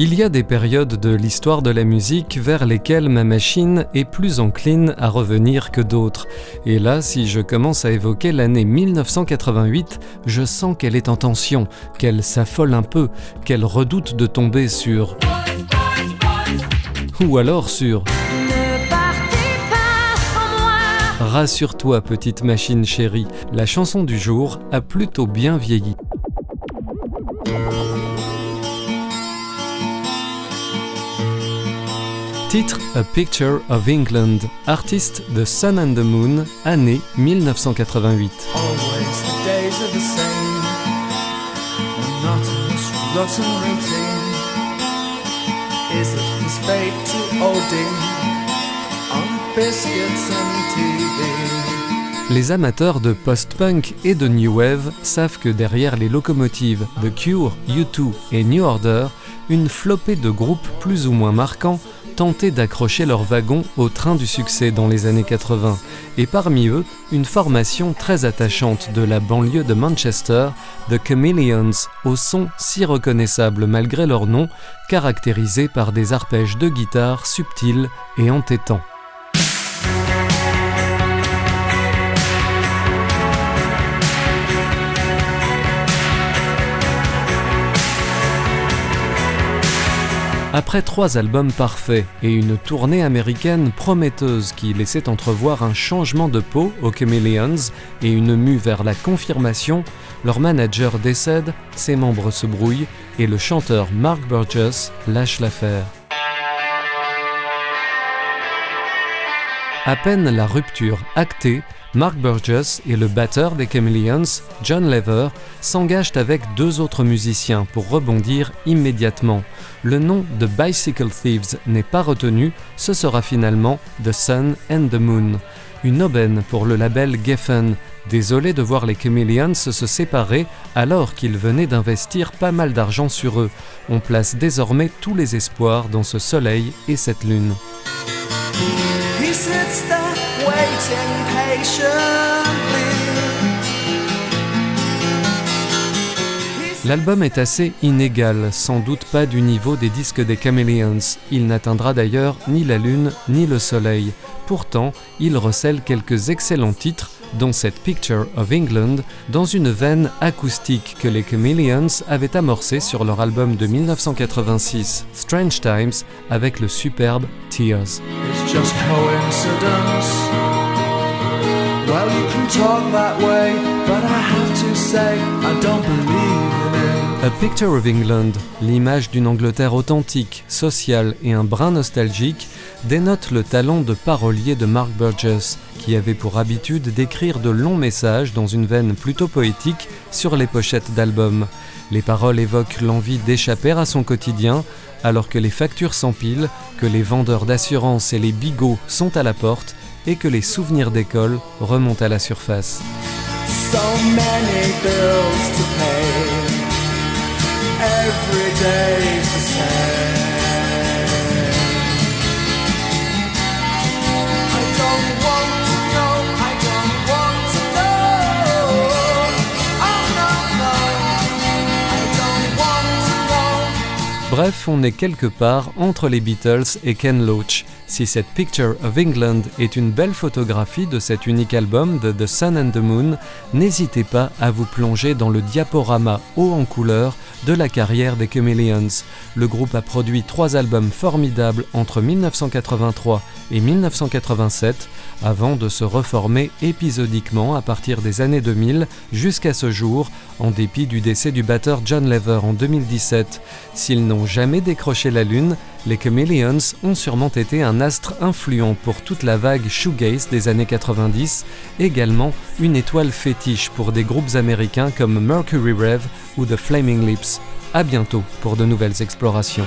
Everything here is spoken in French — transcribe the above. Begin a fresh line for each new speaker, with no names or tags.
Il y a des périodes de l'histoire de la musique vers lesquelles ma machine est plus encline à revenir que d'autres. Et là, si je commence à évoquer l'année 1988, je sens qu'elle est en tension, qu'elle s'affole un peu, qu'elle redoute de tomber sur... Ou alors sur... Rassure-toi, petite machine chérie, la chanson du jour a plutôt bien vieilli. Titre A Picture of England, artiste The Sun and the Moon, année 1988. Les amateurs de post-punk et de new wave savent que derrière les locomotives The Cure, U2 et New Order, une flopée de groupes plus ou moins marquants tentaient d'accrocher leur wagon au train du succès dans les années 80, et parmi eux, une formation très attachante de la banlieue de Manchester, The Chameleons, au son si reconnaissable malgré leur nom, caractérisé par des arpèges de guitare subtils et entêtants. Après trois albums parfaits et une tournée américaine prometteuse qui laissait entrevoir un changement de peau aux Chameleons et une mue vers la confirmation, leur manager décède, ses membres se brouillent et le chanteur Mark Burgess lâche l'affaire. À peine la rupture actée, Mark Burgess et le batteur des Chameleons, John Lever, s'engagent avec deux autres musiciens pour rebondir immédiatement. Le nom de Bicycle Thieves n'est pas retenu, ce sera finalement The Sun and the Moon. Une aubaine pour le label Geffen, désolé de voir les Chameleons se séparer alors qu'ils venaient d'investir pas mal d'argent sur eux. On place désormais tous les espoirs dans ce soleil et cette lune. L'album est assez inégal, sans doute pas du niveau des disques des Chameleons. Il n'atteindra d'ailleurs ni la lune ni le soleil. Pourtant, il recèle quelques excellents titres, dont cette Picture of England, dans une veine acoustique que les Chameleons avaient amorcée sur leur album de 1986, Strange Times, avec le superbe Tears. A Picture of England, l'image d'une Angleterre authentique, sociale et un brin nostalgique, dénote le talent de parolier de Mark Burgess, qui avait pour habitude d'écrire de longs messages dans une veine plutôt poétique sur les pochettes d'albums. Les paroles évoquent l'envie d'échapper à son quotidien, alors que les factures s'empilent, que les vendeurs d'assurance et les bigots sont à la porte et que les souvenirs d'école remontent à la surface. Bref, on est quelque part entre les Beatles et Ken Loach. Si cette Picture of England est une belle photographie de cet unique album de The Sun and the Moon, n'hésitez pas à vous plonger dans le diaporama haut en couleur de la carrière des Chameleons. Le groupe a produit trois albums formidables entre 1983 et 1987, avant de se reformer épisodiquement à partir des années 2000 jusqu'à ce jour, en dépit du décès du batteur John Lever en 2017. S'ils n'ont jamais décroché la Lune, les Chameleons ont sûrement été un astre influent pour toute la vague shoegaze des années 90, également une étoile fétiche pour des groupes américains comme Mercury Rev ou The Flaming Lips.
À bientôt pour de nouvelles explorations.